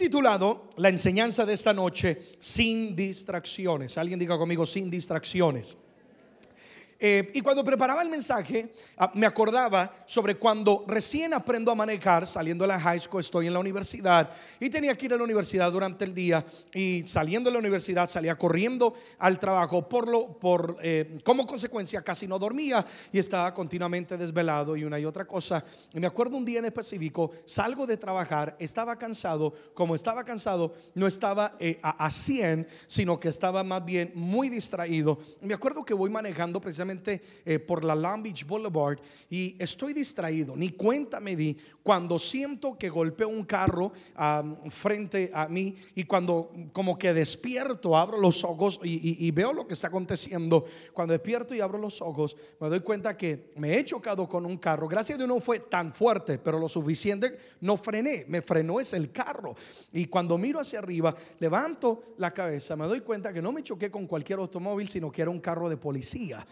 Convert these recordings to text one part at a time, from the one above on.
titulado la enseñanza de esta noche sin distracciones. Alguien diga conmigo sin distracciones. Eh, y cuando preparaba el mensaje, ah, me acordaba sobre cuando recién aprendo a manejar, saliendo de la high school, estoy en la universidad y tenía que ir a la universidad durante el día y saliendo de la universidad salía corriendo al trabajo por lo, por, eh, como consecuencia casi no dormía y estaba continuamente desvelado y una y otra cosa. Y me acuerdo un día en específico, salgo de trabajar, estaba cansado, como estaba cansado, no estaba eh, a, a 100, sino que estaba más bien muy distraído. Me acuerdo que voy manejando precisamente eh, por la Long Beach Boulevard y estoy distraído. Ni cuenta me di cuando siento que golpeo un carro frente a mí y cuando como que despierto, abro los ojos y, veo lo que está aconteciendo. Cuando despierto y abro los ojos, me doy cuenta que me he chocado con un carro. Gracias a Dios no fue tan fuerte, pero lo suficiente, no frené, me frenó es el carro. Y cuando miro hacia arriba, levanto la cabeza, me doy cuenta que no me choqué con cualquier automóvil, sino que era un carro de policía.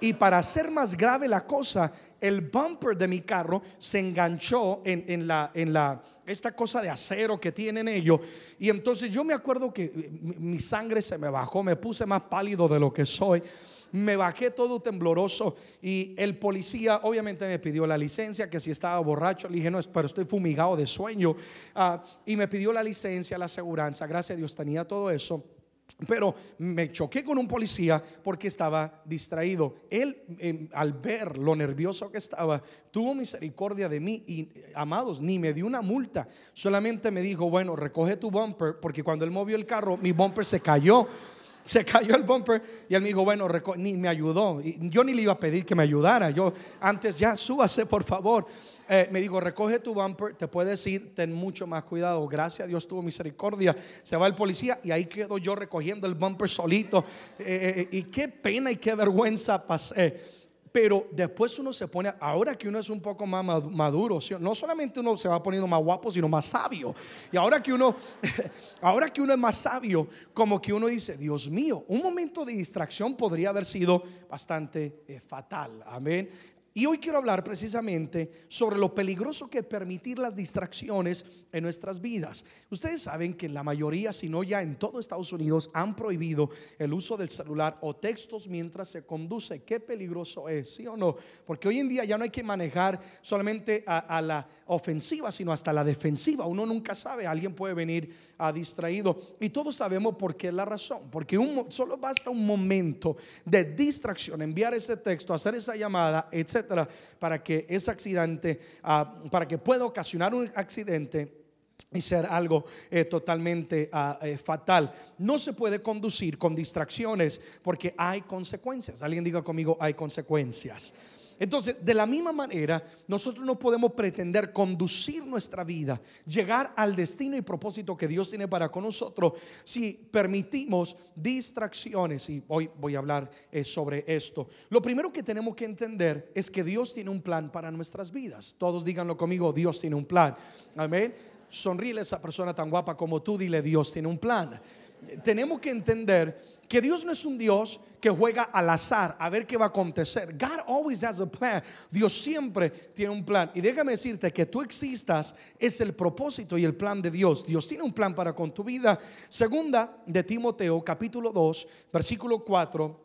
Y para hacer más grave la cosa, el bumper de mi carro se enganchó en, la, en la, esta cosa de acero que tienen ellos. Y entonces yo me acuerdo que eh, mi sangre se me bajó, me puse más pálido de lo que soy. Me bajé todo tembloroso y el policía obviamente me pidió la licencia, que si estaba borracho, le dije, no, pero estoy fumigado de sueño. Ah, y me pidió la licencia, la aseguranza, gracias a Dios tenía todo eso. Pero me choqué con un policía porque estaba distraído. Él, em, al ver lo nervioso que estaba, tuvo misericordia de mí y, amados, ni me dio una multa. Solamente me dijo, bueno, recoge tu bumper, porque cuando él movió el carro, mi bumper se cayó. Se cayó el bumper y él me dijo, bueno, ni me ayudó. Y yo ni le iba a pedir que me ayudara. Yo antes ya súbase, por favor. Eh, me dijo, recoge tu bumper, te puedes ir, ten mucho más cuidado. Gracias a Dios tuvo misericordia. Se va el policía y ahí quedo yo recogiendo el bumper solito. Eh, eh, y qué pena y qué vergüenza pasé. Pero después uno se pone, ahora que uno es un poco más maduro, no solamente uno se va poniendo más guapo, sino más sabio. Y ahora que uno, ahora que uno es más sabio, como que uno dice, Dios mío, un momento de distracción podría haber sido bastante fatal. Amén. Y hoy quiero hablar precisamente sobre lo peligroso que es permitir las distracciones en nuestras vidas. Ustedes saben que la mayoría, si no ya en todo Estados Unidos, han prohibido el uso del celular o textos mientras se conduce. Qué peligroso es, ¿sí o no? Porque hoy en día ya no hay que manejar solamente a, la ofensiva, sino hasta la defensiva. Uno nunca sabe, alguien puede venir a distraído. Y todos sabemos por qué es la razón. Porque solo basta un momento de distracción, enviar ese texto, hacer esa llamada, etc para que ese accidente, ah, para que pueda ocasionar un accidente y ser algo eh, totalmente ah, eh, fatal. No se puede conducir con distracciones porque hay consecuencias. Alguien diga conmigo, hay consecuencias. Entonces, de la misma manera, nosotros no podemos pretender conducir nuestra vida, llegar al destino y propósito que Dios tiene para con nosotros si permitimos distracciones. Y hoy voy a hablar eh, sobre esto. Lo primero que tenemos que entender es que Dios tiene un plan para nuestras vidas. Todos díganlo conmigo, Dios tiene un plan. Amén. Sonríe a esa persona tan guapa como tú, dile, Dios tiene un plan. Tenemos que entender que Dios no es un Dios que juega al azar a ver qué va a acontecer. God always has a plan. Dios siempre tiene un plan. Y déjame decirte que tú existas es el propósito y el plan de Dios. Dios tiene un plan para con tu vida. Segunda de Timoteo, capítulo 2, versículo 4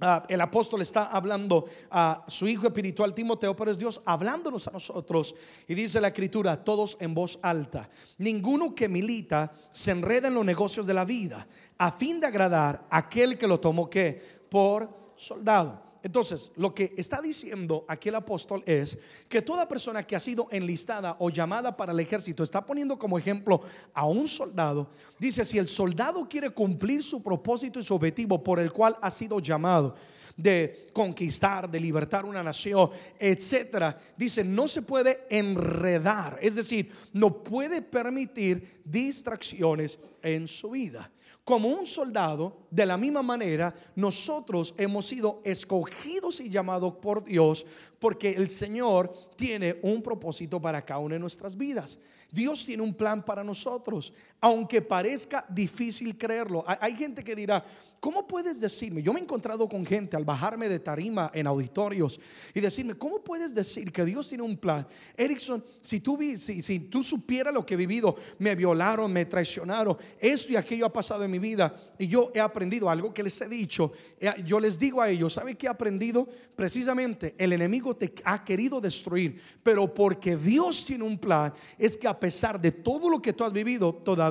Ah, el apóstol está hablando a su hijo espiritual Timoteo, pero es Dios hablándonos a nosotros. Y dice la escritura, todos en voz alta. Ninguno que milita se enreda en los negocios de la vida, a fin de agradar a aquel que lo tomó que por soldado. Entonces, lo que está diciendo aquí el apóstol es que toda persona que ha sido enlistada o llamada para el ejército está poniendo como ejemplo a un soldado. Dice, si el soldado quiere cumplir su propósito y su objetivo por el cual ha sido llamado, de conquistar, de libertar una nación, etcétera. Dice, no se puede enredar, es decir, no puede permitir distracciones en su vida como un soldado, de la misma manera, nosotros hemos sido escogidos y llamados por Dios porque el Señor tiene un propósito para cada una de nuestras vidas. Dios tiene un plan para nosotros. Aunque parezca difícil creerlo. Hay, gente que dirá, ¿cómo puedes decirme? Yo me he encontrado con gente al bajarme de tarima en auditorios y decirme, ¿cómo puedes decir que Dios tiene un plan? Erickson, si tú, si, si tú supieras lo que he vivido, me violaron, me traicionaron, esto y aquello ha pasado en mi vida y yo he aprendido algo que les he dicho. Eh, yo les digo a ellos, ¿sabe qué he aprendido? Precisamente el enemigo te ha querido destruir, pero porque Dios tiene un plan, es que a pesar de todo lo que tú has vivido, todavía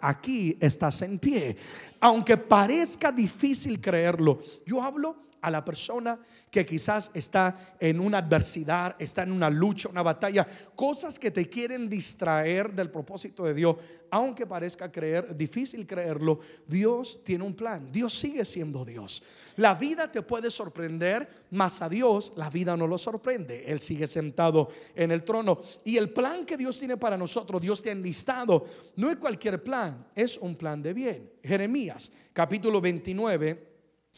aquí estás en pie. Aunque parezca difícil creerlo, yo hablo a la persona que quizás está en una adversidad, está en una lucha, una batalla, cosas que te quieren distraer del propósito de Dios, aunque parezca creer difícil creerlo, Dios tiene un plan. Dios sigue siendo Dios. La vida te puede sorprender, mas a Dios la vida no lo sorprende. Él sigue sentado en el trono y el plan que Dios tiene para nosotros, Dios te ha enlistado, no es cualquier plan, es un plan de bien. Jeremías, capítulo 29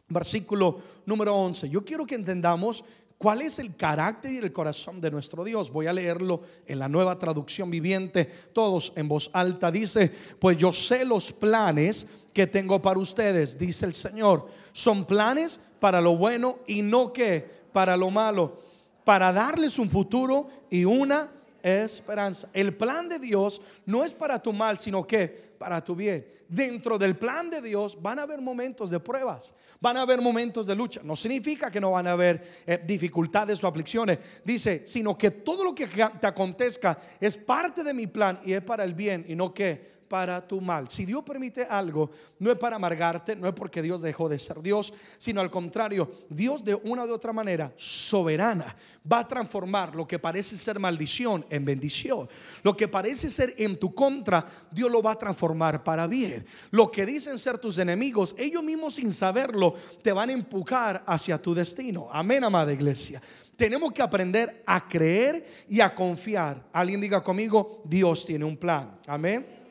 versículo número 11. Yo quiero que entendamos cuál es el carácter y el corazón de nuestro Dios. Voy a leerlo en la nueva traducción viviente, todos en voz alta. Dice, pues yo sé los planes que tengo para ustedes, dice el Señor. Son planes para lo bueno y no que para lo malo, para darles un futuro y una esperanza. El plan de Dios no es para tu mal, sino que para tu bien. Dentro del plan de Dios van a haber momentos de pruebas, van a haber momentos de lucha. No significa que no van a haber eh, dificultades o aflicciones. Dice, sino que todo lo que te acontezca es parte de mi plan y es para el bien y no que para tu mal. Si Dios permite algo, no es para amargarte, no es porque Dios dejó de ser Dios, sino al contrario, Dios de una u otra manera soberana va a transformar lo que parece ser maldición en bendición. Lo que parece ser en tu contra, Dios lo va a transformar para bien. Lo que dicen ser tus enemigos, ellos mismos sin saberlo, te van a empujar hacia tu destino. Amén, amada iglesia tenemos que aprender a creer y a confiar. Alguien diga conmigo, Dios tiene un plan. Amén.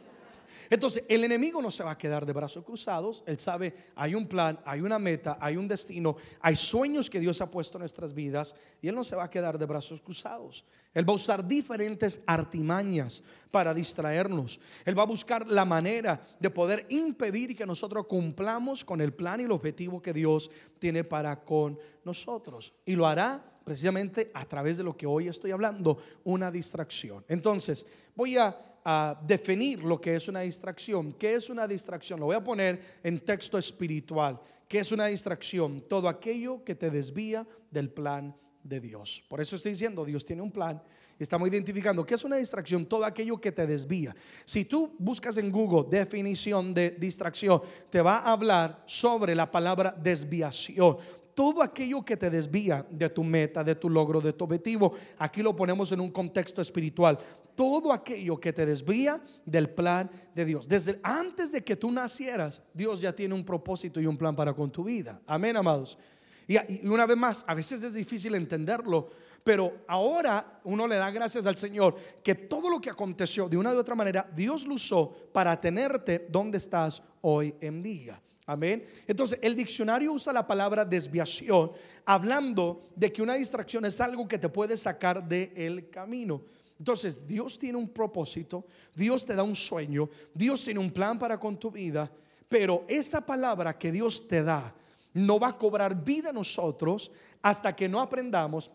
Entonces, el enemigo no se va a quedar de brazos cruzados. Él sabe, hay un plan, hay una meta, hay un destino, hay sueños que Dios ha puesto en nuestras vidas y Él no se va a quedar de brazos cruzados. Él va a usar diferentes artimañas para distraernos. Él va a buscar la manera de poder impedir que nosotros cumplamos con el plan y el objetivo que Dios tiene para con nosotros. Y lo hará precisamente a través de lo que hoy estoy hablando, una distracción. Entonces, voy a a definir lo que es una distracción. ¿Qué es una distracción? Lo voy a poner en texto espiritual. ¿Qué es una distracción? Todo aquello que te desvía del plan de Dios. Por eso estoy diciendo, Dios tiene un plan. Estamos identificando qué es una distracción, todo aquello que te desvía. Si tú buscas en Google definición de distracción, te va a hablar sobre la palabra desviación todo aquello que te desvía de tu meta, de tu logro, de tu objetivo. Aquí lo ponemos en un contexto espiritual. Todo aquello que te desvía del plan de Dios. Desde antes de que tú nacieras, Dios ya tiene un propósito y un plan para con tu vida. Amén, amados. Y, una vez más, a veces es difícil entenderlo, pero ahora uno le da gracias al Señor que todo lo que aconteció de una u otra manera, Dios lo usó para tenerte donde estás hoy en día. Amén. Entonces, el diccionario usa la palabra desviación hablando de que una distracción es algo que te puede sacar del camino. Entonces, Dios tiene un propósito, Dios te da un sueño, Dios tiene un plan para con tu vida, pero esa palabra que Dios te da no va a cobrar vida a nosotros hasta que no aprendamos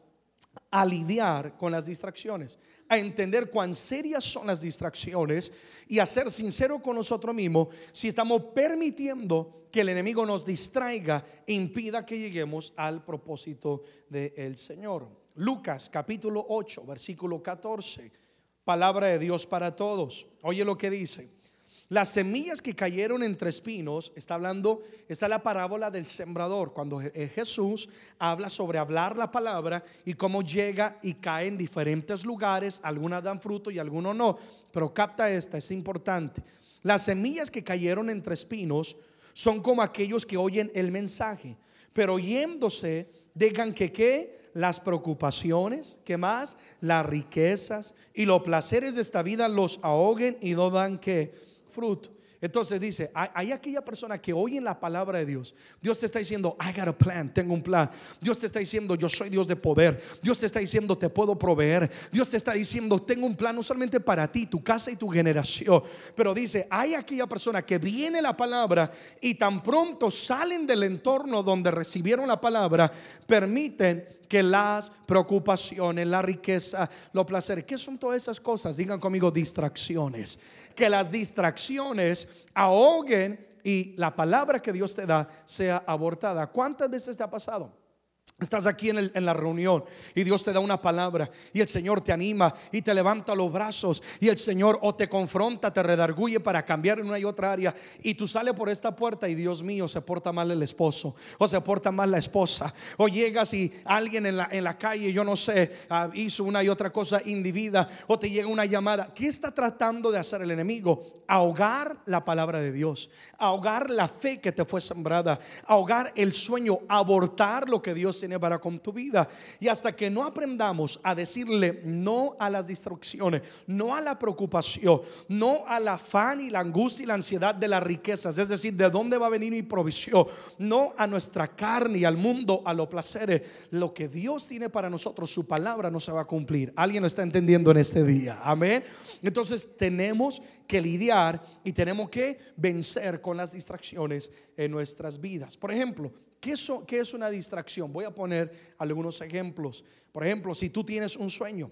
a lidiar con las distracciones a entender cuán serias son las distracciones y a ser sincero con nosotros mismos si estamos permitiendo que el enemigo nos distraiga e impida que lleguemos al propósito del Señor. Lucas capítulo 8, versículo 14, palabra de Dios para todos. Oye lo que dice. Las semillas que cayeron entre espinos, está hablando, está la parábola del sembrador, cuando eh, Jesús habla sobre hablar la palabra y cómo llega y cae en diferentes lugares, algunas dan fruto y algunos no, pero capta esta, es importante. Las semillas que cayeron entre espinos son como aquellos que oyen el mensaje, pero oyéndose dejan que qué? Las preocupaciones, que más? Las riquezas y los placeres de esta vida los ahoguen y no dan que fruto. Entonces dice, hay, aquella persona que oye la palabra de Dios. Dios te está diciendo, I got a plan, tengo un plan. Dios te está diciendo, yo soy Dios de poder. Dios te está diciendo, te puedo proveer. Dios te está diciendo, tengo un plan no solamente para ti, tu casa y tu generación. Pero dice, hay aquella persona que viene la palabra y tan pronto salen del entorno donde recibieron la palabra, permiten que las preocupaciones, la riqueza, los placeres, ¿qué son todas esas cosas? Digan conmigo distracciones. Que las distracciones ahoguen y la palabra que Dios te da sea abortada. ¿Cuántas veces te ha pasado? Estás aquí en, la reunión y Dios te da una palabra y el Señor te anima y te levanta los brazos y el Señor o te confronta, te redarguye para cambiar en una y otra área y tú sales por esta puerta y Dios mío se porta mal el esposo o se porta mal la esposa o llegas y alguien en la, calle, yo no sé, ah, hizo una y otra cosa individa o te llega una llamada. ¿Qué está tratando de hacer el enemigo? Ahogar la palabra de Dios, ahogar la fe que te fue sembrada, ahogar el sueño, abortar lo que Dios para con tu vida. Y hasta que no aprendamos a decirle no a las distracciones, no a la preocupación, no al afán y la angustia y la ansiedad de las riquezas, es decir, de dónde va a venir mi provisión, no a nuestra carne y al mundo, a los placeres, lo que Dios tiene para nosotros, su palabra no se va a cumplir. ¿Alguien lo está entendiendo en este día? Amén. Entonces tenemos que lidiar y tenemos que vencer con las distracciones en nuestras vidas. Por ejemplo, ¿Qué es, una distracción? Voy a poner algunos ejemplos. Por ejemplo, si tú tienes un sueño,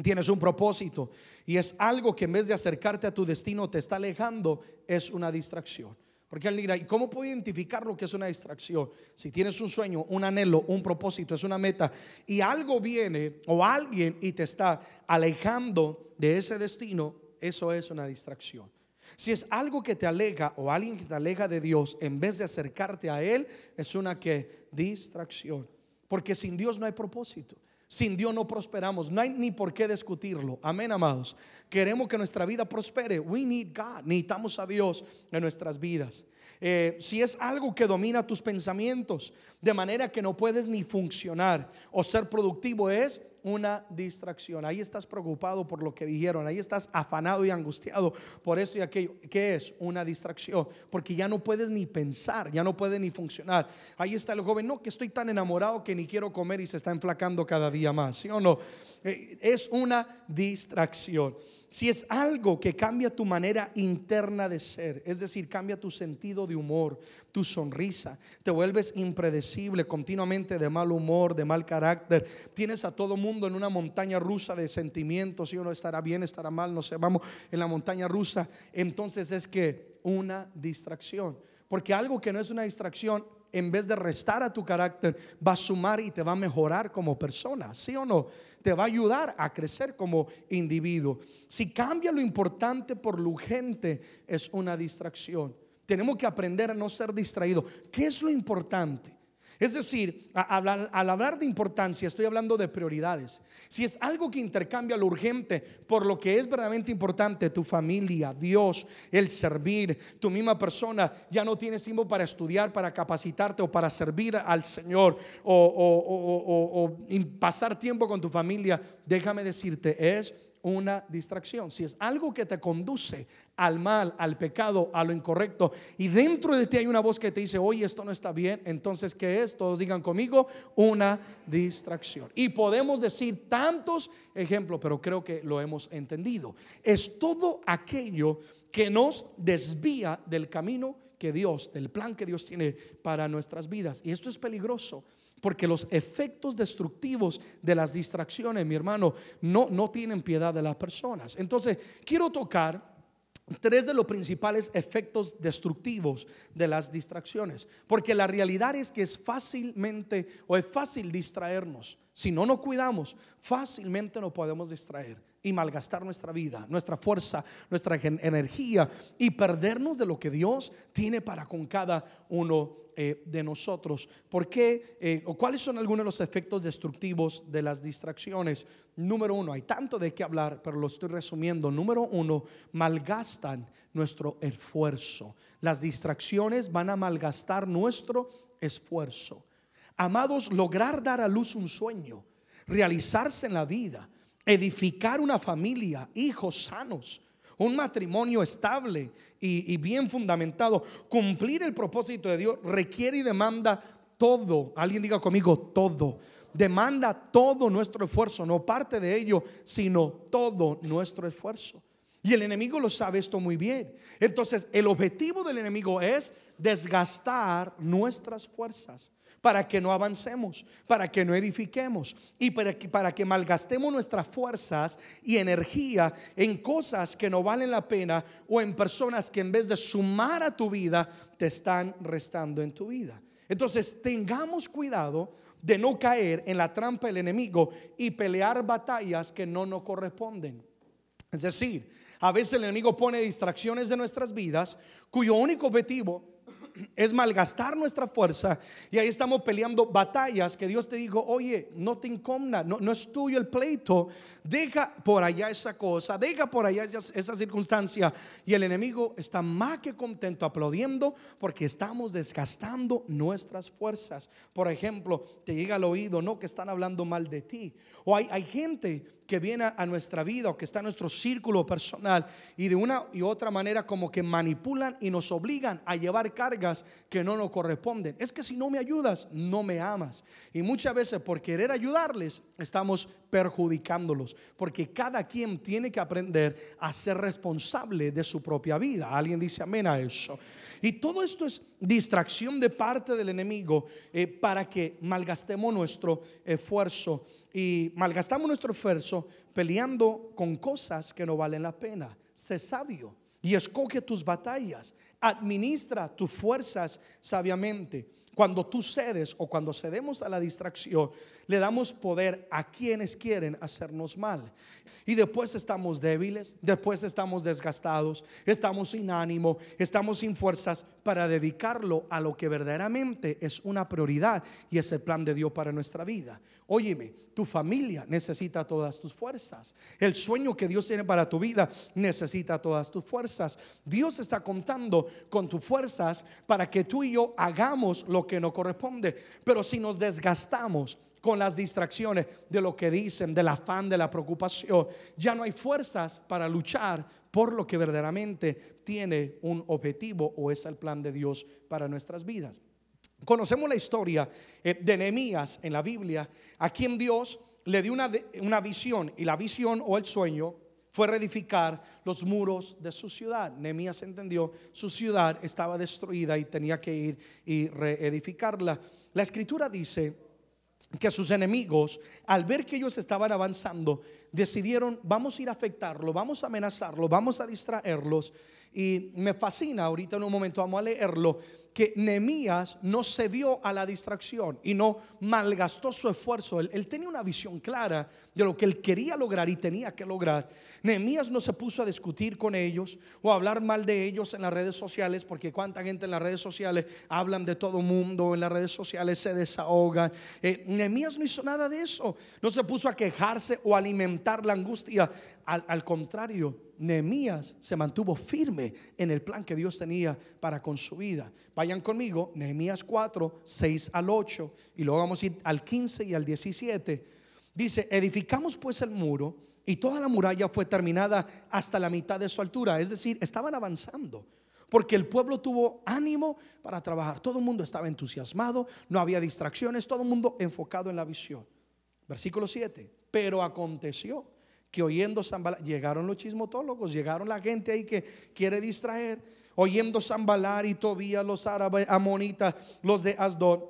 tienes un propósito y es algo que en vez de acercarte a tu destino te está alejando, es una distracción. Porque alguien dirá, ¿y cómo puedo identificar lo que es una distracción? Si tienes un sueño, un anhelo, un propósito, es una meta, y algo viene o alguien y te está alejando de ese destino, eso es una distracción. Si es algo que te aleja o alguien que te aleja de Dios, en vez de acercarte a Él, es una que distracción. Porque sin Dios no hay propósito. Sin Dios no prosperamos. No hay ni por qué discutirlo. Amén, amados. Queremos que nuestra vida prospere. We need God. Necesitamos a Dios en nuestras vidas. Eh, si es algo que domina tus pensamientos, de manera que no puedes ni funcionar o ser productivo, es una distracción. Ahí estás preocupado por lo que dijeron, ahí estás afanado y angustiado por eso y aquello. ¿Qué es? Una distracción, porque ya no puedes ni pensar, ya no puedes ni funcionar. Ahí está el joven, no, que estoy tan enamorado que ni quiero comer y se está enflacando cada día más, ¿sí o no? Eh, es una distracción si es algo que cambia tu manera interna de ser, es decir, cambia tu sentido de humor, tu sonrisa, te vuelves impredecible, continuamente de mal humor, de mal carácter, tienes a todo mundo en una montaña rusa de sentimientos, y uno estará bien, estará mal, no sé, vamos en la montaña rusa, entonces es que una distracción, porque algo que no es una distracción en vez de restar a tu carácter, va a sumar y te va a mejorar como persona, ¿sí o no? Te va a ayudar a crecer como individuo. Si cambia lo importante por lo urgente, es una distracción. Tenemos que aprender a no ser distraídos. ¿Qué es lo importante? Es decir, al hablar de importancia, estoy hablando de prioridades. Si es algo que intercambia lo urgente por lo que es verdaderamente importante, tu familia, Dios, el servir, tu misma persona, ya no tienes tiempo para estudiar, para capacitarte o para servir al Señor o, o pasar tiempo con tu familia, déjame decirte, es una distracción, si es algo que te conduce al mal, al pecado, a lo incorrecto, y dentro de ti hay una voz que te dice, oye, esto no está bien, entonces, ¿qué es? Todos digan conmigo, una distracción. Y podemos decir tantos ejemplos, pero creo que lo hemos entendido. Es todo aquello que nos desvía del camino que Dios, del plan que Dios tiene para nuestras vidas. Y esto es peligroso porque los efectos destructivos de las distracciones, mi hermano, no, no tienen piedad de las personas. Entonces, quiero tocar tres de los principales efectos destructivos de las distracciones. Porque la realidad es que es fácilmente o es fácil distraernos. Si no nos cuidamos, fácilmente nos podemos distraer y malgastar nuestra vida, nuestra fuerza, nuestra energía y perdernos de lo que Dios tiene para con cada uno eh, de nosotros. ¿Por qué? Eh, o cuáles son algunos de los efectos destructivos de las distracciones? Número uno, hay tanto de qué hablar, pero lo estoy resumiendo. Número uno, malgastan nuestro esfuerzo. Las distracciones van a malgastar nuestro esfuerzo. Amados, lograr dar a luz un sueño, realizarse en la vida, edificar una familia, hijos sanos, un matrimonio estable y, bien fundamentado, cumplir el propósito de Dios requiere y demanda todo. Alguien diga conmigo, todo. Demanda todo nuestro esfuerzo, no parte de ello, sino todo nuestro esfuerzo. Y el enemigo lo sabe esto muy bien. Entonces, el objetivo del enemigo es desgastar nuestras fuerzas para que no avancemos, para que no edifiquemos y para que, para que malgastemos nuestras fuerzas y energía en cosas que no valen la pena o en personas que en vez de sumar a tu vida, te están restando en tu vida. Entonces, tengamos cuidado de no caer en la trampa del enemigo y pelear batallas que no nos corresponden. Es decir, a veces el enemigo pone distracciones de nuestras vidas cuyo único objetivo es malgastar nuestra fuerza y ahí estamos peleando batallas que Dios te dijo, oye, no te incomna, no, no es tuyo el pleito, deja por allá esa cosa, deja por allá esa circunstancia y el enemigo está más que contento aplaudiendo porque estamos desgastando nuestras fuerzas. Por ejemplo, te llega al oído, no que están hablando mal de ti. O hay, hay gente que viene a nuestra vida o que está en nuestro círculo personal y de una y otra manera como que manipulan y nos obligan a llevar cargas que no nos corresponden. Es que si no me ayudas, no me amas. Y muchas veces por querer ayudarles estamos perjudicándolos, porque cada quien tiene que aprender a ser responsable de su propia vida. Alguien dice amén a eso. Y todo esto es distracción de parte del enemigo eh, para que malgastemos nuestro esfuerzo y malgastamos nuestro esfuerzo peleando con cosas que no valen la pena. Sé sabio y escoge tus batallas. Administra tus fuerzas sabiamente. Cuando tú cedes o cuando cedemos a la distracción, le damos poder a quienes quieren hacernos mal. Y después estamos débiles, después estamos desgastados, estamos sin ánimo, estamos sin fuerzas para dedicarlo a lo que verdaderamente es una prioridad y es el plan de Dios para nuestra vida. Óyeme, tu familia necesita todas tus fuerzas. El sueño que Dios tiene para tu vida necesita todas tus fuerzas. Dios está contando con tus fuerzas para que tú y yo hagamos lo que nos corresponde. Pero si nos desgastamos, con las distracciones de lo que dicen, del afán, de la preocupación. Ya no hay fuerzas para luchar por lo que verdaderamente tiene un objetivo o es el plan de Dios para nuestras vidas. Conocemos la historia eh, de Nehemías en la Biblia, a quien Dios le dio una, una visión y la visión o el sueño fue reedificar los muros de su ciudad. Nehemías entendió, su ciudad estaba destruida y tenía que ir y reedificarla. La escritura dice que sus enemigos, al ver que ellos estaban avanzando, decidieron, vamos a ir a afectarlo, vamos a amenazarlo, vamos a distraerlos. Y me fascina, ahorita en un momento vamos a leerlo, que Nehemías no cedió a la distracción y no malgastó su esfuerzo. Él, tenía una visión clara de lo que él quería lograr y tenía que lograr. Nehemías no se puso a discutir con ellos o a hablar mal de ellos en las redes sociales, porque cuánta gente en las redes sociales hablan de todo mundo, en las redes sociales se desahogan. Eh, no hizo nada de eso. No se puso a quejarse o alimentar la angustia. Al, al contrario, Nehemías se mantuvo firme en el plan que Dios tenía para con su vida. Vayan conmigo, Nehemías 4, 6 al 8, y luego vamos a ir al 15 y al 17. Dice, edificamos pues el muro y toda la muralla fue terminada hasta la mitad de su altura, es decir, estaban avanzando. Porque el pueblo tuvo ánimo para trabajar. Todo el mundo estaba entusiasmado, no había distracciones, todo el mundo enfocado en la visión. Versículo 7. Pero aconteció que oyendo Zambalar, llegaron los chismotólogos, llegaron la gente ahí que quiere distraer, oyendo Zambalar y Tobías, los árabes, amonitas, los de Asdod,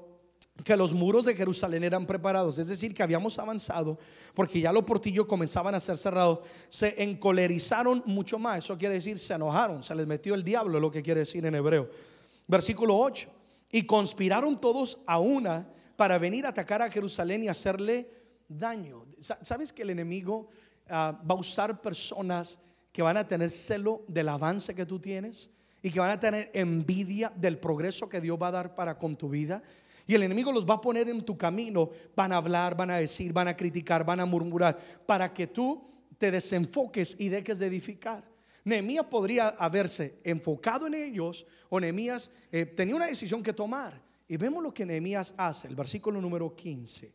que los muros de Jerusalén eran preparados, es decir, que habíamos avanzado, porque ya los portillos comenzaban a ser cerrados, se encolerizaron mucho más, eso quiere decir, se enojaron, se les metió el diablo, lo que quiere decir en hebreo. Versículo 8, y conspiraron todos a una para venir a atacar a Jerusalén y hacerle daño. ¿Sabes que el enemigo Ah, va a usar personas que van a tener celo del avance que tú tienes y que van a tener envidia del progreso que Dios va a dar para con tu vida. Y el enemigo los va a poner en tu camino, van a hablar, van a decir, van a criticar, van a murmurar, para que tú te desenfoques y dejes de edificar. Nehemías podría haberse enfocado en ellos o Nehemías eh, tenía una decisión que tomar. Y vemos lo que Nehemías hace, el versículo número 15.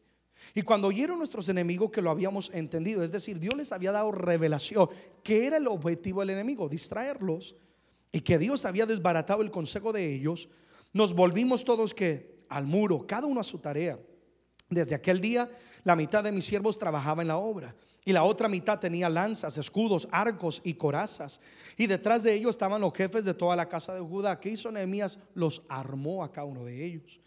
Y cuando oyeron nuestros enemigos que lo habíamos entendido, es decir, Dios les había dado revelación, que era el objetivo del enemigo, distraerlos, y que Dios había desbaratado el consejo de ellos, nos volvimos todos que al muro, cada uno a su tarea. Desde aquel día, la mitad de mis siervos trabajaba en la obra y la otra mitad tenía lanzas, escudos, arcos y corazas. Y detrás de ellos estaban los jefes de toda la casa de Judá. ¿Qué hizo Nehemías? Los armó a cada uno de ellos.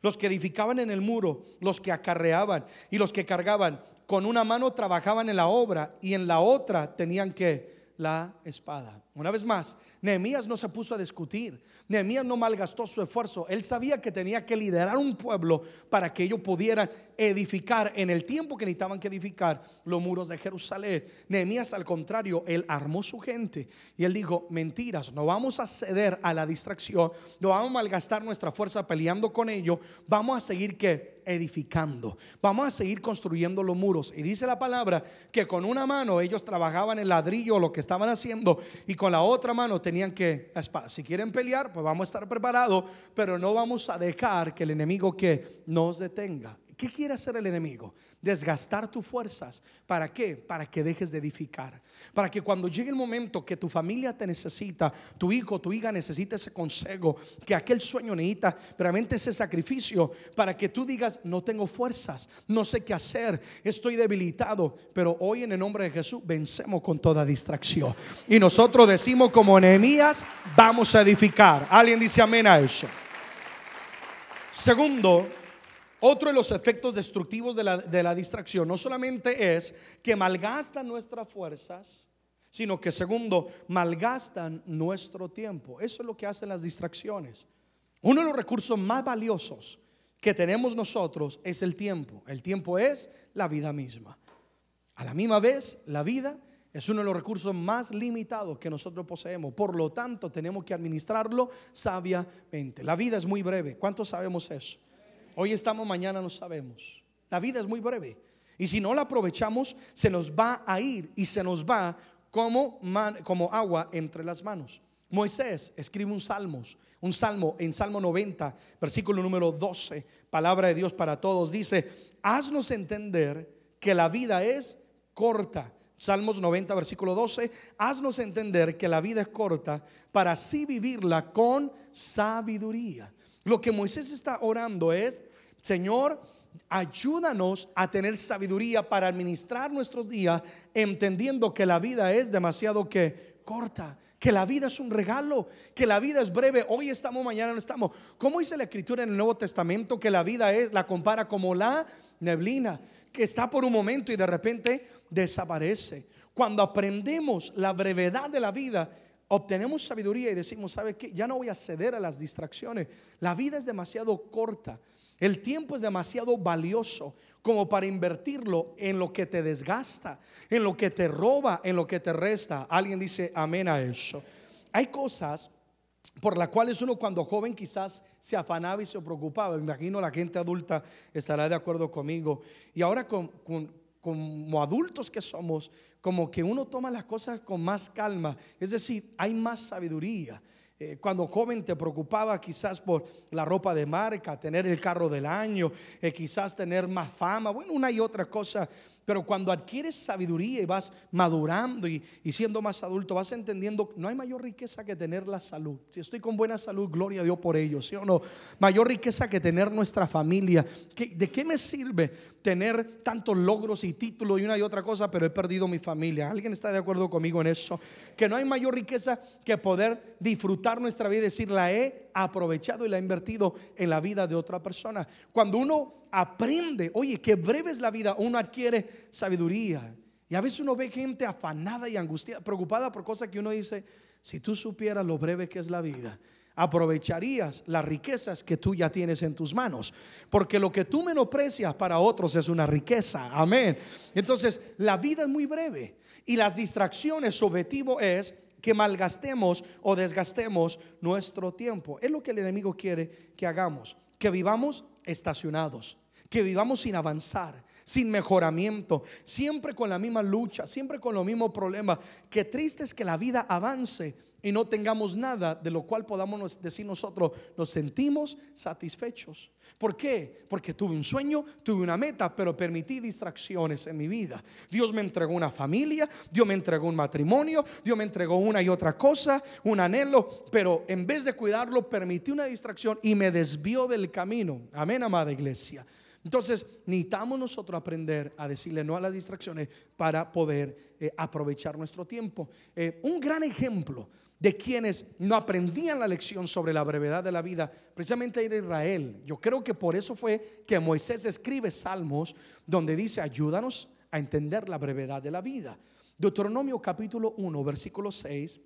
Los que edificaban en el muro, los que acarreaban y los que cargaban, con una mano trabajaban en la obra y en la otra tenían que la espada. Una vez más, Nehemías no se puso a discutir. Nehemías no malgastó su esfuerzo. Él sabía que tenía que liderar un pueblo para que ellos pudieran edificar en el tiempo que necesitaban que edificar los muros de Jerusalén. Nehemías, al contrario, él armó su gente y él dijo: Mentiras, no vamos a ceder a la distracción, no vamos a malgastar nuestra fuerza peleando con ellos. Vamos a seguir que edificando. Vamos a seguir construyendo los muros. Y dice la palabra que con una mano ellos trabajaban el ladrillo, lo que estaban haciendo, y con la otra mano tenían que, si quieren pelear, pues vamos a estar preparados, pero no vamos a dejar que el enemigo que nos detenga. ¿Qué quiere hacer el enemigo? Desgastar tus fuerzas. ¿Para qué? Para que dejes de edificar. Para que cuando llegue el momento que tu familia te necesita, tu hijo, tu hija necesita ese consejo, que aquel sueño necesita realmente ese sacrificio, para que tú digas, no tengo fuerzas, no sé qué hacer, estoy debilitado, pero hoy en el nombre de Jesús vencemos con toda distracción. Y nosotros decimos como Nehemías, vamos a edificar. ¿Alguien dice amén a eso? Segundo, otro de los efectos destructivos de la, distracción no solamente es que malgastan nuestras fuerzas, sino que segundo, malgastan nuestro tiempo. Eso es lo que hacen las distracciones. Uno de los recursos más valiosos que tenemos nosotros es el tiempo. El tiempo es la vida misma. A la misma vez, la vida es uno de los recursos más limitados que nosotros poseemos. Por lo tanto, tenemos que administrarlo sabiamente. La vida es muy breve. ¿Cuántos sabemos eso? Hoy estamos, mañana no sabemos. La vida es muy breve. Y si no la aprovechamos, se nos va a ir y se nos va como, como agua entre las manos. Moisés escribe un salmo, un salmo en Salmo 90, versículo número 12, palabra de Dios para todos. Dice, haznos entender que la vida es corta. Salmos 90, versículo 12, haznos entender que la vida es corta para así vivirla con sabiduría. Lo que Moisés está orando es, Señor, ayúdanos a tener sabiduría para administrar nuestros días, entendiendo que la vida es demasiado que corta, que la vida es un regalo, que la vida es breve. Hoy estamos, mañana no estamos. ¿Cómo dice la escritura en el Nuevo Testamento que la vida es, la compara como la neblina, que está por un momento y de repente desaparece? Cuando aprendemos la brevedad de la vida, obtenemos sabiduría y decimos, ¿sabe qué? Ya no voy a ceder a las distracciones. La vida es demasiado corta. El tiempo es demasiado valioso como para invertirlo en lo que te desgasta, en lo que te roba, en lo que te resta. Alguien dice amén a eso. Hay cosas por las cuales uno cuando joven quizás se afanaba y se preocupaba. Imagino la gente adulta estará de acuerdo conmigo. Y ahora como adultos que somos, como que uno toma las cosas con más calma, es decir, hay más sabiduría. Eh, cuando joven te preocupaba quizás por la ropa de marca, tener el carro del año, eh, quizás tener más fama, bueno, una y otra cosa pero cuando adquieres sabiduría y vas madurando y, siendo más adulto, vas entendiendo, no hay mayor riqueza que tener la salud. Si estoy con buena salud, gloria a Dios por ello, ¿sí o no? Mayor riqueza que tener nuestra familia. ¿De qué me sirve tener tantos logros y títulos y una y otra cosa, pero he perdido mi familia? ¿Alguien está de acuerdo conmigo en eso? Que no hay mayor riqueza que poder disfrutar nuestra vida y decir, la he aprovechado y la he invertido en la vida de otra persona. Cuando uno aprende, oye, que breve es la vida, uno adquiere sabiduría. Y a veces uno ve gente afanada y angustiada, preocupada por cosas que uno dice, si tú supieras lo breve que es la vida, aprovecharías las riquezas que tú ya tienes en tus manos. Porque lo que tú menosprecias para otros es una riqueza. Amén. Entonces, la vida es muy breve. Y las distracciones, su objetivo es que malgastemos o desgastemos nuestro tiempo. Es lo que el enemigo quiere que hagamos. Que vivamos estacionados que vivamos sin avanzar, sin mejoramiento, siempre con la misma lucha, siempre con los mismos problemas. Qué triste es que la vida avance, y no tengamos nada de lo cual podamos decir nosotros, nos sentimos satisfechos. ¿Por qué? Porque tuve un sueño, tuve una meta, pero permití distracciones en mi vida. Dios me entregó una familia, Dios me entregó un matrimonio, Dios me entregó una y otra cosa, un anhelo, pero en vez de cuidarlo, permití una distracción y me desvió del camino. Amén, amada iglesia. Entonces, necesitamos nosotros aprender a decirle no a las distracciones para poder eh, aprovechar nuestro tiempo. Eh, un gran ejemplo de quienes no aprendían la lección sobre la brevedad de la vida, precisamente era Israel. Yo creo que por eso fue que Moisés escribe salmos donde dice, ayúdanos a entender la brevedad de la vida. Deuteronomio capítulo 1, versículo 6.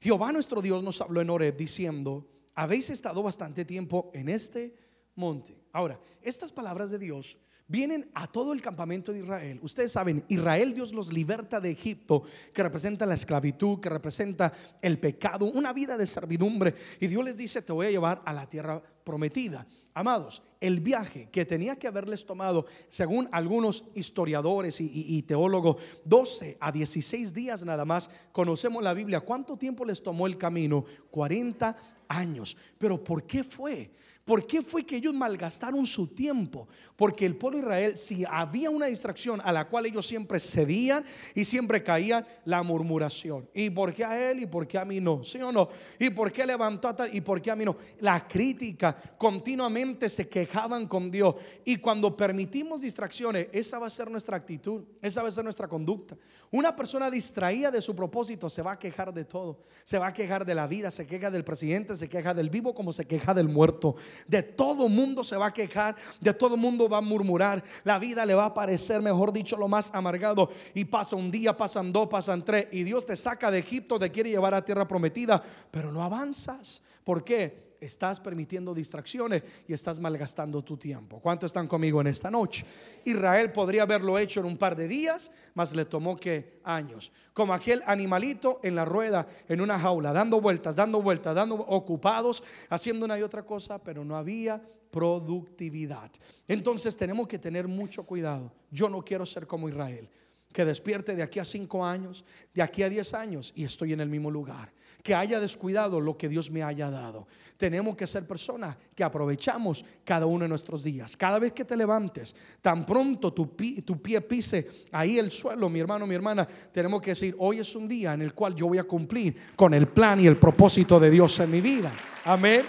Jehová nuestro Dios nos habló en Oreb diciendo, habéis estado bastante tiempo en este monte. Ahora, estas palabras de Dios vienen a todo el campamento de Israel. Ustedes saben, Israel Dios los liberta de Egipto, que representa la esclavitud, que representa el pecado, una vida de servidumbre. Y Dios les dice, te voy a llevar a la tierra prometida. Amados, el viaje que tenía que haberles tomado, según algunos historiadores y, teólogos, 12 a 16 días nada más, conocemos la Biblia. ¿Cuánto tiempo les tomó el camino? 40 años. Pero ¿por qué fue? ¿Por qué fue que ellos malgastaron su tiempo? Porque el pueblo de Israel, si había una distracción a la cual ellos siempre cedían y siempre caían, la murmuración. ¿Y por qué a él y por qué a mí no? ¿Sí o no? ¿Y por qué levantó a tal y por qué a mí no? La crítica, continuamente se quejaban con Dios. Y cuando permitimos distracciones, esa va a ser nuestra actitud, esa va a ser nuestra conducta. Una persona distraída de su propósito se va a quejar de todo. Se va a quejar de la vida, se queja del presidente, se queja del vivo como se queja del muerto. De todo mundo se va a quejar, de todo mundo va a murmurar. La vida le va a parecer, mejor dicho, lo más amargado. Y pasa un día, pasan dos, pasan tres. Y Dios te saca de Egipto, te quiere llevar a tierra prometida, pero no avanzas. ¿Por qué? Estás permitiendo distracciones y estás malgastando tu tiempo. ¿Cuántos están conmigo en esta noche? Israel podría haberlo hecho en un par de días, mas le tomó que años. Como aquel animalito en la rueda, en una jaula, dando vueltas, dando vueltas, dando ocupados, haciendo una y otra cosa, pero no había productividad. Entonces tenemos que tener mucho cuidado. Yo no quiero ser como Israel, que despierte de aquí a cinco años, de aquí a diez años y estoy en el mismo lugar que haya descuidado lo que Dios me haya dado. Tenemos que ser personas que aprovechamos cada uno de nuestros días. Cada vez que te levantes, tan pronto tu, tu pie pise ahí el suelo, mi hermano, mi hermana, tenemos que decir, hoy es un día en el cual yo voy a cumplir con el plan y el propósito de Dios en mi vida. Amén.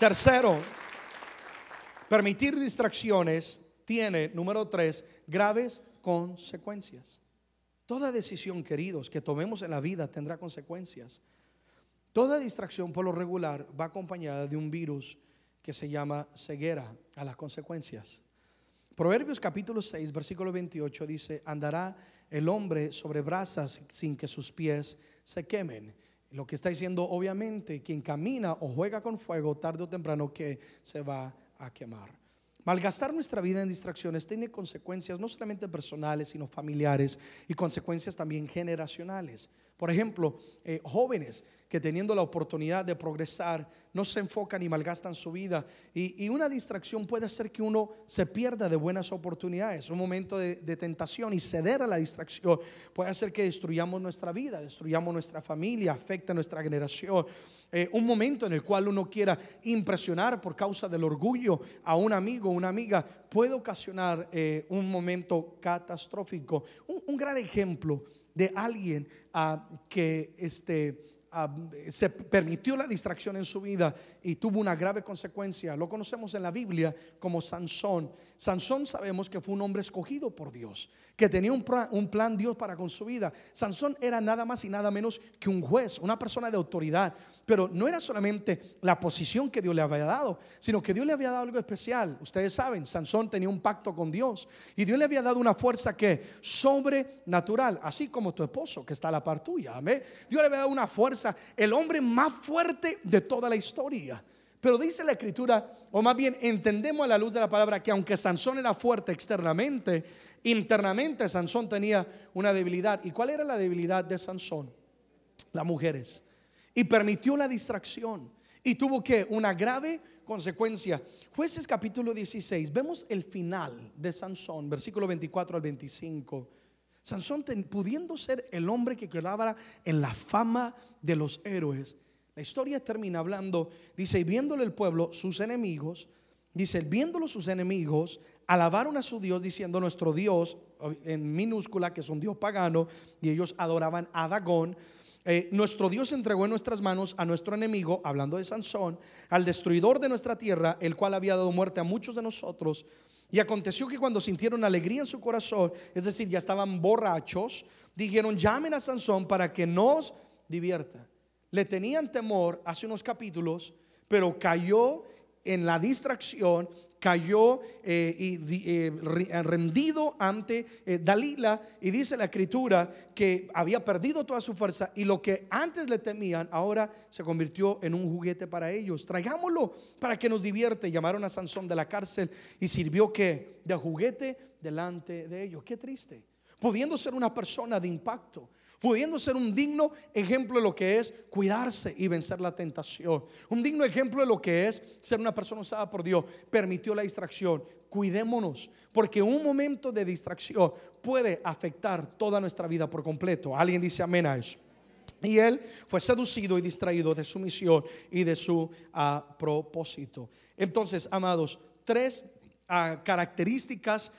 Tercero, permitir distracciones tiene, número tres, graves consecuencias. Toda decisión, queridos, que tomemos en la vida tendrá consecuencias. Toda distracción por lo regular va acompañada de un virus que se llama ceguera a las consecuencias. Proverbios capítulo 6, versículo 28 dice, andará el hombre sobre brasas sin que sus pies se quemen. Lo que está diciendo, obviamente, quien camina o juega con fuego, tarde o temprano que se va a quemar. Malgastar nuestra vida en distracciones tiene consecuencias no solamente personales, sino familiares y consecuencias también generacionales. Por ejemplo, eh, jóvenes que teniendo la oportunidad de progresar no se enfocan y malgastan su vida. Y, una distracción puede hacer que uno se pierda de buenas oportunidades. Un momento de, tentación y ceder a la distracción puede hacer que destruyamos nuestra vida, destruyamos nuestra familia, afecte a nuestra generación. Eh, un momento en el cual uno quiera impresionar por causa del orgullo a un amigo una amiga puede ocasionar eh, un momento catastrófico. Un, gran ejemplo de alguien ah, que este, se permitió la distracción en su vida y tuvo una grave consecuencia. Lo conocemos en la Biblia como Sansón. Sansón sabemos que fue un hombre escogido por Dios, que tenía un, un plan Dios para con su vida. Sansón era nada más y nada menos que un juez, una persona de autoridad. Pero no era solamente la posición que Dios le había dado, sino que Dios le había dado algo especial. Ustedes saben, Sansón tenía un pacto con Dios y Dios le había dado una fuerza que sobrenatural, así como tu esposo que está a la par tuya. Amén. Dios le había dado una fuerza, el hombre más fuerte de toda la historia. Pero dice la escritura, o más bien entendemos a la luz de la palabra que aunque Sansón era fuerte externamente, internamente Sansón tenía una debilidad. ¿Y cuál era la debilidad de Sansón? Las mujeres y permitió la distracción y tuvo que una grave consecuencia. Jueces capítulo 16, vemos el final de Sansón, versículo 24 al 25. Sansón pudiendo ser el hombre que quedaba en la fama de los héroes. La historia termina hablando, dice, y viéndole el pueblo, sus enemigos, dice, viéndolo sus enemigos, alabaron a su Dios diciendo, nuestro Dios, en minúscula, que es un Dios pagano, y ellos adoraban a Dagón. Eh, nuestro Dios entregó en nuestras manos a nuestro enemigo, hablando de Sansón, al destruidor de nuestra tierra, el cual había dado muerte a muchos de nosotros. Y aconteció que cuando sintieron alegría en su corazón, es decir, ya estaban borrachos, dijeron, llamen a Sansón para que nos divierta. Le tenían temor hace unos capítulos, pero cayó en la distracción cayó eh, y, eh, rendido ante eh, Dalila y dice la escritura que había perdido toda su fuerza y lo que antes le temían ahora se convirtió en un juguete para ellos. Traigámoslo para que nos divierte. Llamaron a Sansón de la cárcel y sirvió que de juguete delante de ellos. Qué triste. Pudiendo ser una persona de impacto, pudiendo ser un digno ejemplo de lo que es cuidarse y vencer la tentación. Un digno ejemplo de lo que es ser una persona usada por Dios. Permitió la distracción. Cuidémonos, porque un momento de distracción puede afectar toda nuestra vida por completo. Alguien dice amén a eso. Y él fue seducido y distraído de su misión y de su ah, propósito. Entonces, amados, tres características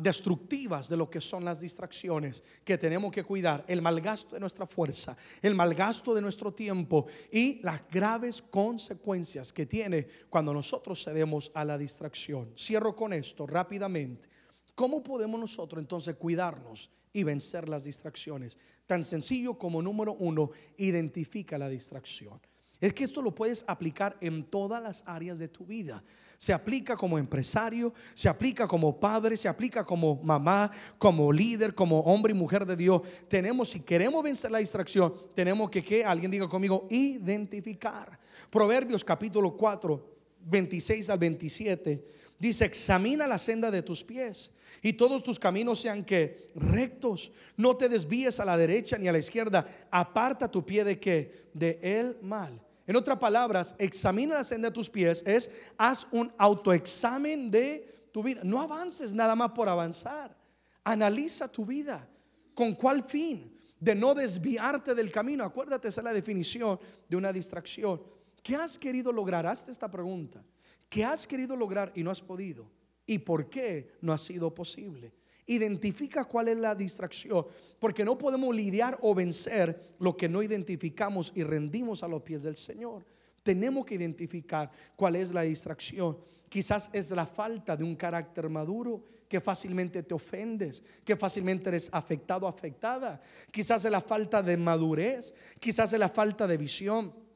destructivas de lo que son las distracciones que tenemos que cuidar, el malgasto de nuestra fuerza, el malgasto de nuestro tiempo y las graves consecuencias que tiene cuando nosotros cedemos a la distracción. Cierro con esto rápidamente. ¿Cómo podemos nosotros entonces cuidarnos y vencer las distracciones? Tan sencillo como número uno, identifica la distracción. Es que esto lo puedes aplicar en todas las áreas de tu vida se aplica como empresario, se aplica como padre, se aplica como mamá, como líder, como hombre y mujer de Dios. Tenemos, si queremos vencer la distracción, tenemos que, que alguien diga conmigo, identificar. Proverbios capítulo 4, 26 al 27, dice, examina la senda de tus pies y todos tus caminos sean que rectos. No te desvíes a la derecha ni a la izquierda. Aparta tu pie de que de el mal. En otras palabras, examina la senda de tus pies, es haz un autoexamen de tu vida. No avances nada más por avanzar. Analiza tu vida. ¿Con cuál fin? De no desviarte del camino. Acuérdate, esa es la definición de una distracción. ¿Qué has querido lograr? Hazte esta pregunta. ¿Qué has querido lograr y no has podido? ¿Y por qué no ha sido posible? Identifica cuál es la distracción, porque no podemos lidiar o vencer lo que no identificamos y rendimos a los pies del Señor. Tenemos que identificar cuál es la distracción. Quizás es la falta de un carácter maduro, que fácilmente te ofendes, que fácilmente eres afectado, afectada. Quizás es la falta de madurez, quizás es la falta de visión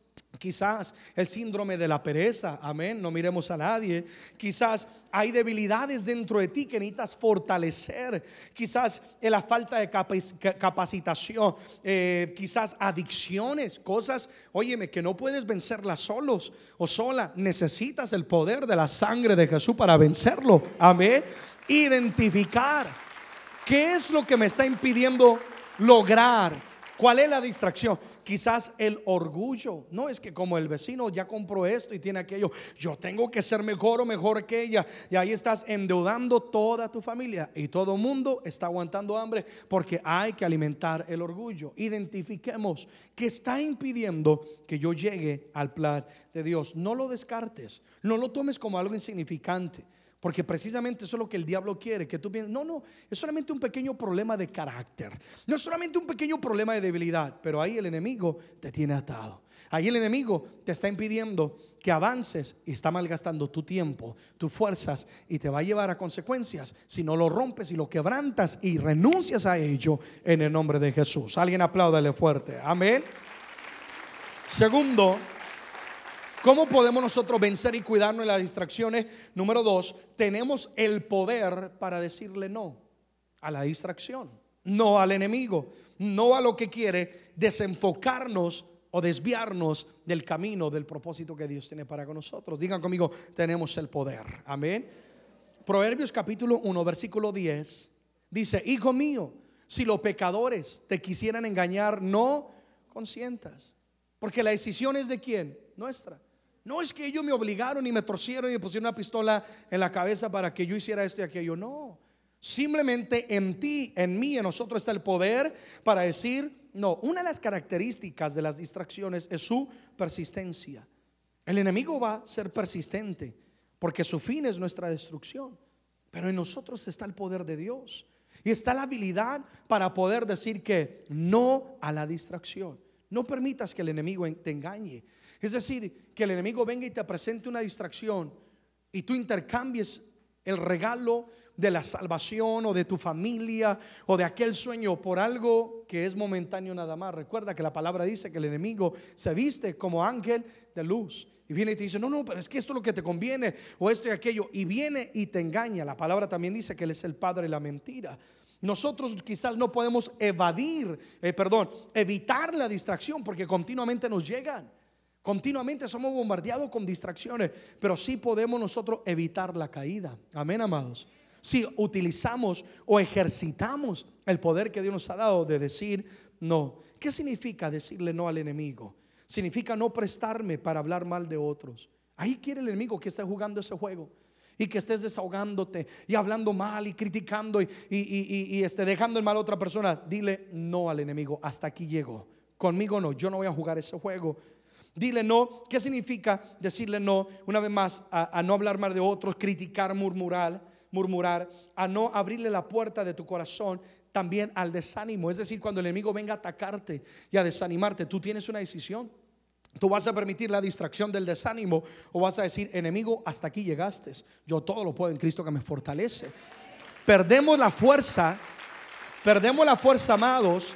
Quizás el síndrome de la pereza, amén, no miremos a nadie. Quizás hay debilidades dentro de ti que necesitas fortalecer. Quizás la falta de capacitación, eh, quizás adicciones, cosas, óyeme, que no puedes vencerlas solos o sola. Necesitas el poder de la sangre de Jesús para vencerlo, amén. Identificar qué es lo que me está impidiendo lograr, cuál es la distracción quizás el orgullo. No es que como el vecino ya compró esto y tiene aquello, yo tengo que ser mejor o mejor que ella. Y ahí estás endeudando toda tu familia y todo mundo está aguantando hambre porque hay que alimentar el orgullo. Identifiquemos que está impidiendo que yo llegue al plan de Dios. No lo descartes, no lo tomes como algo insignificante. Porque precisamente eso es lo que el diablo quiere, que tú pienses, no, no, es solamente un pequeño problema de carácter, no es solamente un pequeño problema de debilidad, pero ahí el enemigo te tiene atado. Ahí el enemigo te está impidiendo que avances y está malgastando tu tiempo, tus fuerzas y te va a llevar a consecuencias si no lo rompes y lo quebrantas y renuncias a ello en el nombre de Jesús. Alguien apláudale fuerte. Amén. Segundo, ¿Cómo podemos nosotros vencer y cuidarnos de las distracciones? Número dos, tenemos el poder para decirle no a la distracción, no al enemigo, no a lo que quiere desenfocarnos o desviarnos del camino, del propósito que Dios tiene para con nosotros. Digan conmigo, tenemos el poder. Amén. Proverbios capítulo 1, versículo 10 dice, hijo mío, si los pecadores te quisieran engañar, no consientas. Porque la decisión es de quién? Nuestra. No es que ellos me obligaron y me torcieron y me pusieron una pistola en la cabeza para que yo hiciera esto y aquello. No. Simplemente en ti, en mí, en nosotros está el poder para decir, no, una de las características de las distracciones es su persistencia. El enemigo va a ser persistente porque su fin es nuestra destrucción. Pero en nosotros está el poder de Dios. Y está la habilidad para poder decir que no a la distracción. No permitas que el enemigo te engañe. Es decir, que el enemigo venga y te presente una distracción y tú intercambies el regalo de la salvación o de tu familia o de aquel sueño por algo que es momentáneo nada más. Recuerda que la palabra dice que el enemigo se viste como ángel de luz. Y viene y te dice, no, no, pero es que esto es lo que te conviene o esto y aquello. Y viene y te engaña. La palabra también dice que Él es el padre de la mentira. Nosotros quizás no podemos evadir, eh, perdón, evitar la distracción porque continuamente nos llegan. Continuamente somos bombardeados con distracciones, pero sí podemos nosotros evitar la caída. Amén, amados. Si utilizamos o ejercitamos el poder que Dios nos ha dado de decir no. ¿Qué significa decirle no al enemigo? Significa no prestarme para hablar mal de otros. Ahí quiere el enemigo que esté jugando ese juego y que estés desahogándote y hablando mal y criticando y, y, esté dejando el mal a otra persona. Dile no al enemigo. Hasta aquí llego. Conmigo no. Yo no voy a jugar ese juego. Dile no. ¿Qué significa decirle no? Una vez más, a, no hablar mal de otros, criticar, murmurar murmurar, a no abrirle la puerta de tu corazón también al desánimo. Es decir, cuando el enemigo venga a atacarte y a desanimarte, tú tienes una decisión. Tú vas a permitir la distracción del desánimo o vas a decir, enemigo, hasta aquí llegaste. Yo todo lo puedo en Cristo que me fortalece. Perdemos la fuerza, perdemos la fuerza, amados,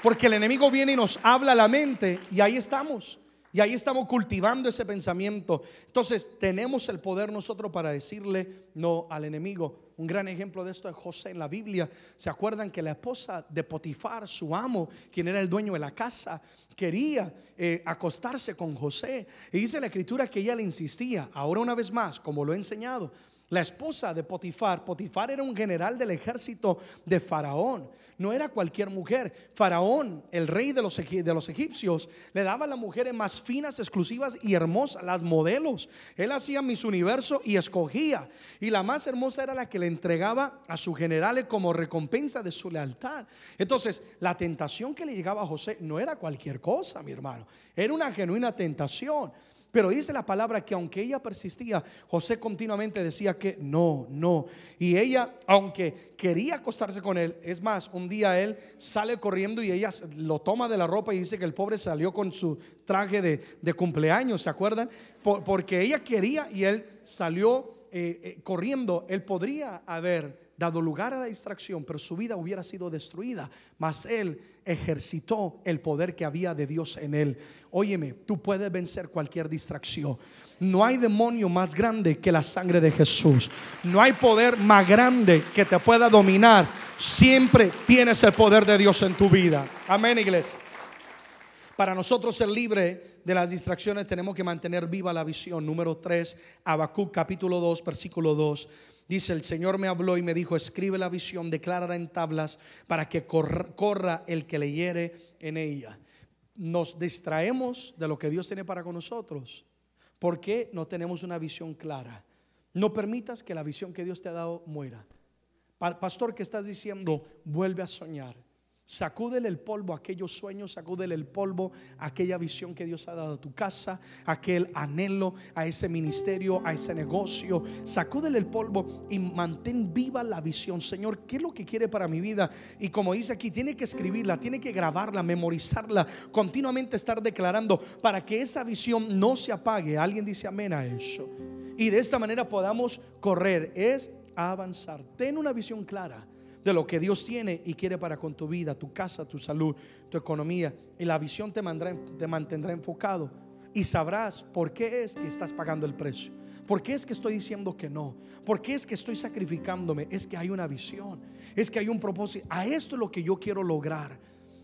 porque el enemigo viene y nos habla a la mente y ahí estamos. Y ahí estamos cultivando ese pensamiento. Entonces tenemos el poder nosotros para decirle no al enemigo. Un gran ejemplo de esto es José en la Biblia. ¿Se acuerdan que la esposa de Potifar, su amo, quien era el dueño de la casa, quería eh, acostarse con José? Y dice la escritura que ella le insistía. Ahora una vez más, como lo he enseñado, la esposa de Potifar, Potifar era un general del ejército de Faraón, no era cualquier mujer. Faraón, el rey de los, de los egipcios, le daba a las mujeres más finas, exclusivas y hermosas, las modelos. Él hacía mis universo y escogía. Y la más hermosa era la que le entregaba a sus generales como recompensa de su lealtad. Entonces, la tentación que le llegaba a José no era cualquier cosa, mi hermano, era una genuina tentación. Pero dice la palabra que aunque ella persistía, José continuamente decía que no, no. Y ella, aunque quería acostarse con él, es más, un día él sale corriendo y ella lo toma de la ropa y dice que el pobre salió con su traje de, cumpleaños, ¿se acuerdan? porque ella quería y él salió eh, eh, corriendo. Él podría haber dado lugar a la distracción, pero su vida hubiera sido destruida. Mas él ejercitó el poder que había de Dios en él. Óyeme, tú puedes vencer cualquier distracción. No hay demonio más grande que la sangre de Jesús. No hay poder más grande que te pueda dominar. Siempre tienes el poder de Dios en tu vida. Amén, iglesia. Para nosotros ser libre de las distracciones tenemos que mantener viva la visión. Número 3, Habacuc capítulo 2, versículo 2. Dice, el Señor me habló y me dijo, escribe la visión, declárala en tablas para que corra, el que leyere en ella. Nos distraemos de lo que Dios tiene para con nosotros porque no tenemos una visión clara. No permitas que la visión que Dios te ha dado muera. Pastor, ¿qué estás diciendo? Vuelve a soñar. Sacúdele el polvo a aquellos sueños, sacúdele el polvo a aquella visión que Dios ha dado a tu casa, aquel anhelo, a ese ministerio, a ese negocio. Sacúdele el polvo y mantén viva la visión. Señor, ¿qué es lo que quiere para mi vida? Y como dice aquí, tiene que escribirla, tiene que grabarla, memorizarla, continuamente estar declarando para que esa visión no se apague. Alguien dice amén a eso. Y de esta manera podamos correr, es avanzar. Ten una visión clara de lo que Dios tiene y quiere para con tu vida, tu casa, tu salud, tu economía. Y la visión te, te mantendrá enfocado y sabrás por qué es que estás pagando el precio. ¿Por qué es que estoy diciendo que no? ¿Por qué es que estoy sacrificándome? Es que hay una visión, es que hay un propósito. A esto es lo que yo quiero lograr.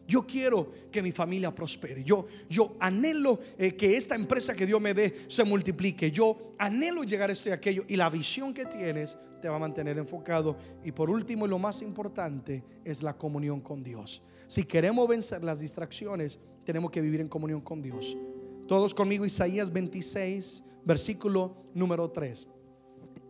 Yo quiero que mi familia prospere. Yo, yo anhelo eh, que esta empresa que Dios me dé se multiplique. Yo anhelo llegar a esto y aquello. Y la visión que tienes te va a mantener enfocado. Y por último, y lo más importante, es la comunión con Dios. Si queremos vencer las distracciones, tenemos que vivir en comunión con Dios. Todos conmigo, Isaías 26, versículo número 3.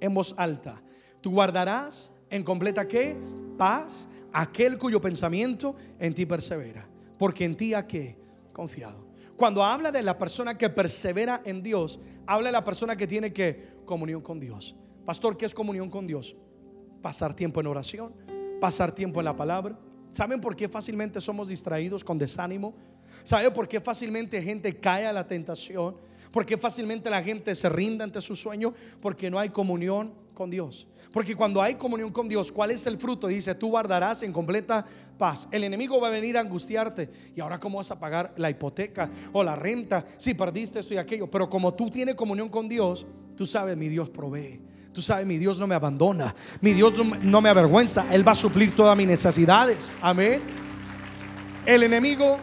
En voz alta, tú guardarás En completa qué? Paz, aquel cuyo pensamiento en ti persevera. Porque en ti ha que confiado. Cuando habla de la persona que persevera en Dios, habla de la persona que tiene que comunión con Dios. Pastor, ¿qué es comunión con Dios? Pasar tiempo en oración, pasar tiempo en la palabra. ¿Saben por qué fácilmente somos distraídos con desánimo? ¿Saben por qué fácilmente gente cae a la tentación? ¿Por qué fácilmente la gente se rinde ante su sueño? Porque no hay comunión con Dios. Porque cuando hay comunión con Dios, ¿cuál es el fruto? Dice, tú guardarás en completa paz. El enemigo va a venir a angustiarte. ¿Y ahora cómo vas a pagar la hipoteca o la renta? Si perdiste esto y aquello. Pero como tú tienes comunión con Dios, tú sabes, mi Dios provee. Tú sabes, mi Dios no me abandona. Mi Dios no me avergüenza. Él va a suplir todas mis necesidades. Amén. El enemigo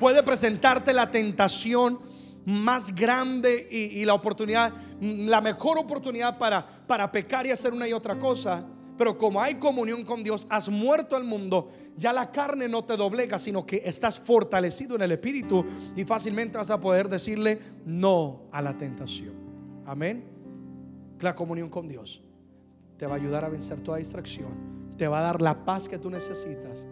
puede presentarte la tentación más grande y, la oportunidad, la mejor oportunidad para, para pecar y hacer una y otra cosa. Pero como hay comunión con Dios, has muerto al mundo, ya la carne no te doblega, sino que estás fortalecido en el espíritu y fácilmente vas a poder decirle no a la tentación. Amén. La comunión con Dios te va a ayudar a vencer toda distracción, te va a dar la paz que tú necesitas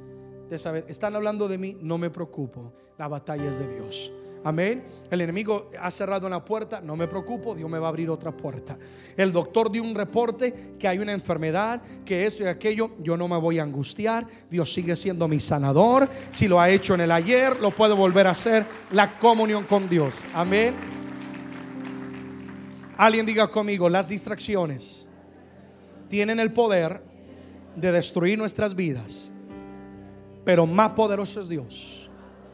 de saber, están hablando de mí, no me preocupo, la batalla es de Dios. Amén. El enemigo ha cerrado una puerta, no me preocupo, Dios me va a abrir otra puerta. El doctor dio un reporte que hay una enfermedad, que esto y aquello, yo no me voy a angustiar. Dios sigue siendo mi sanador. Si lo ha hecho en el ayer, lo puede volver a hacer. La comunión con Dios. Amén. Alguien diga conmigo, las distracciones tienen el poder de destruir nuestras vidas, pero más poderoso es Dios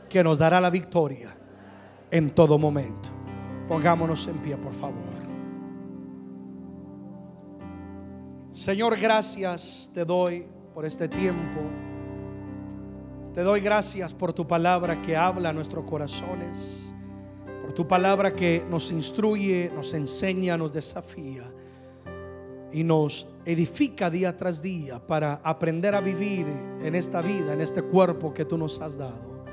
que nos dará la victoria en todo momento. Pongámonos en pie, por favor. Señor, gracias te doy por este tiempo. Te doy gracias por tu palabra que habla a nuestros corazones, por tu palabra que nos instruye, nos enseña, nos desafía y nos edifica día tras día para aprender a vivir en esta vida, en este cuerpo que tú nos has dado.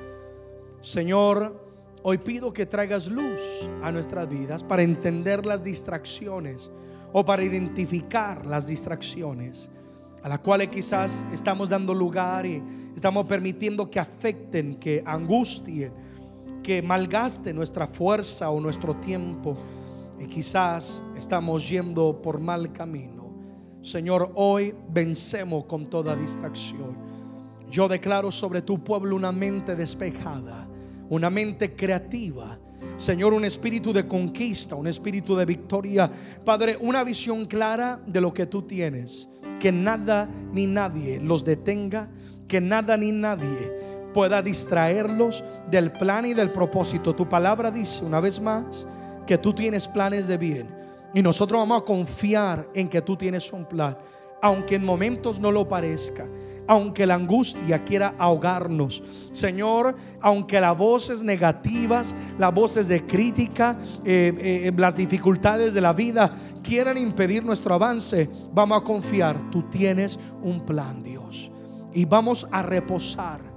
Señor, Hoy pido que traigas luz a nuestras vidas para entender las distracciones o para identificar las distracciones a las cuales quizás estamos dando lugar y estamos permitiendo que afecten, que angustien, que malgasten nuestra fuerza o nuestro tiempo y quizás estamos yendo por mal camino. Señor, hoy vencemos con toda distracción. Yo declaro sobre tu pueblo una mente despejada una mente creativa. Señor, un espíritu de conquista, un espíritu de victoria. Padre, una visión clara de lo que tú tienes. Que nada ni nadie los detenga, que nada ni nadie pueda distraerlos del plan y del propósito. Tu palabra dice una vez más que tú tienes planes de bien. Y nosotros vamos a confiar en que tú tienes un plan, aunque en momentos no lo parezca aunque la angustia quiera ahogarnos. Señor, aunque las voces negativas, las voces de crítica, eh, eh, las dificultades de la vida quieran impedir nuestro avance, vamos a confiar, tú tienes un plan, Dios. Y vamos a reposar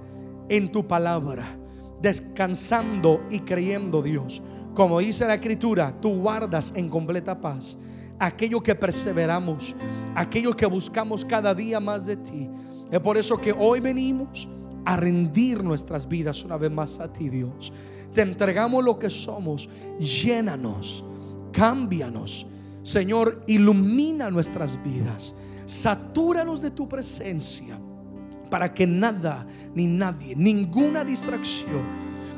en tu palabra, descansando y creyendo, Dios. Como dice la escritura, tú guardas en completa paz aquello que perseveramos, aquello que buscamos cada día más de ti. Es por eso que hoy venimos a rendir nuestras vidas una vez más a ti, Dios. Te entregamos lo que somos. Llénanos, cámbianos. Señor, ilumina nuestras vidas. Satúranos de tu presencia para que nada ni nadie, ninguna distracción,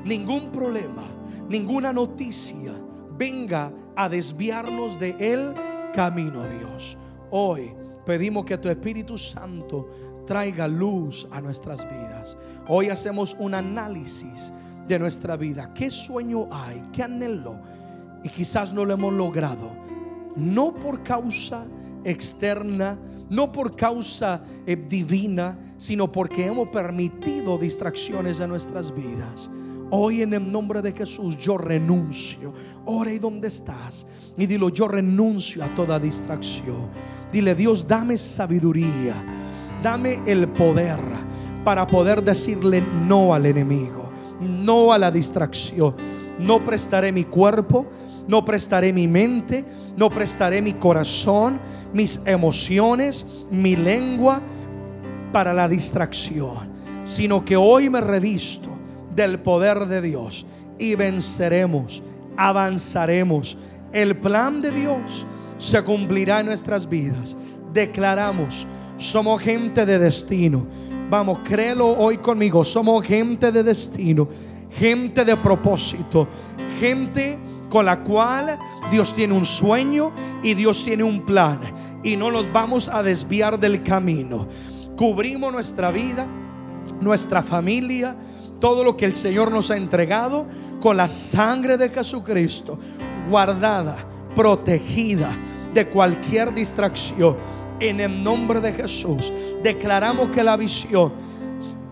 ningún problema, ninguna noticia venga a desviarnos de el camino, Dios. Hoy pedimos que tu Espíritu Santo traiga luz a nuestras vidas. Hoy hacemos un análisis de nuestra vida. ¿Qué sueño hay? ¿Qué anhelo? Y quizás no lo hemos logrado. No por causa externa, no por causa eh, divina, sino porque hemos permitido distracciones a nuestras vidas. Hoy en el nombre de Jesús yo renuncio. Ore donde estás y dilo, yo renuncio a toda distracción. Dile, Dios, dame sabiduría dame el poder para poder decirle no al enemigo, no a la distracción. No prestaré mi cuerpo, no prestaré mi mente, no prestaré mi corazón, mis emociones, mi lengua para la distracción, sino que hoy me revisto del poder de Dios y venceremos, avanzaremos. El plan de Dios se cumplirá en nuestras vidas. Declaramos, somos gente de destino. Vamos, créelo hoy conmigo, somos gente de destino, gente de propósito, gente con la cual Dios tiene un sueño y Dios tiene un plan y no nos vamos a desviar del camino. Cubrimos nuestra vida, nuestra familia, todo lo que el Señor nos ha entregado con la sangre de Jesucristo, guardada, protegida de cualquier distracción. En el nombre de Jesús, declaramos que la visión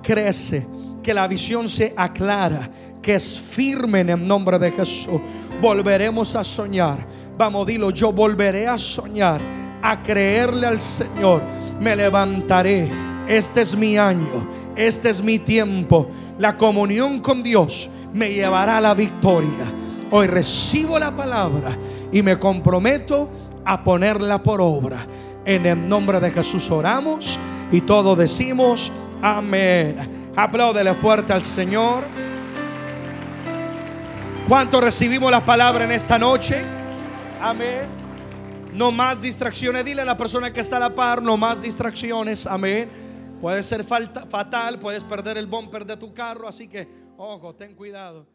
crece, que la visión se aclara, que es firme en el nombre de Jesús. Volveremos a soñar. Vamos, dilo, yo volveré a soñar, a creerle al Señor. Me levantaré. Este es mi año, este es mi tiempo. La comunión con Dios me llevará a la victoria. Hoy recibo la palabra y me comprometo a ponerla por obra. En el nombre de Jesús oramos y todos decimos amén. Apláudele fuerte al Señor. ¿Cuánto recibimos la palabra en esta noche? Amén. No más distracciones. Dile a la persona que está a la par, no más distracciones. Amén. Puede ser fatal, puedes perder el bumper de tu carro, así que, ojo, ten cuidado.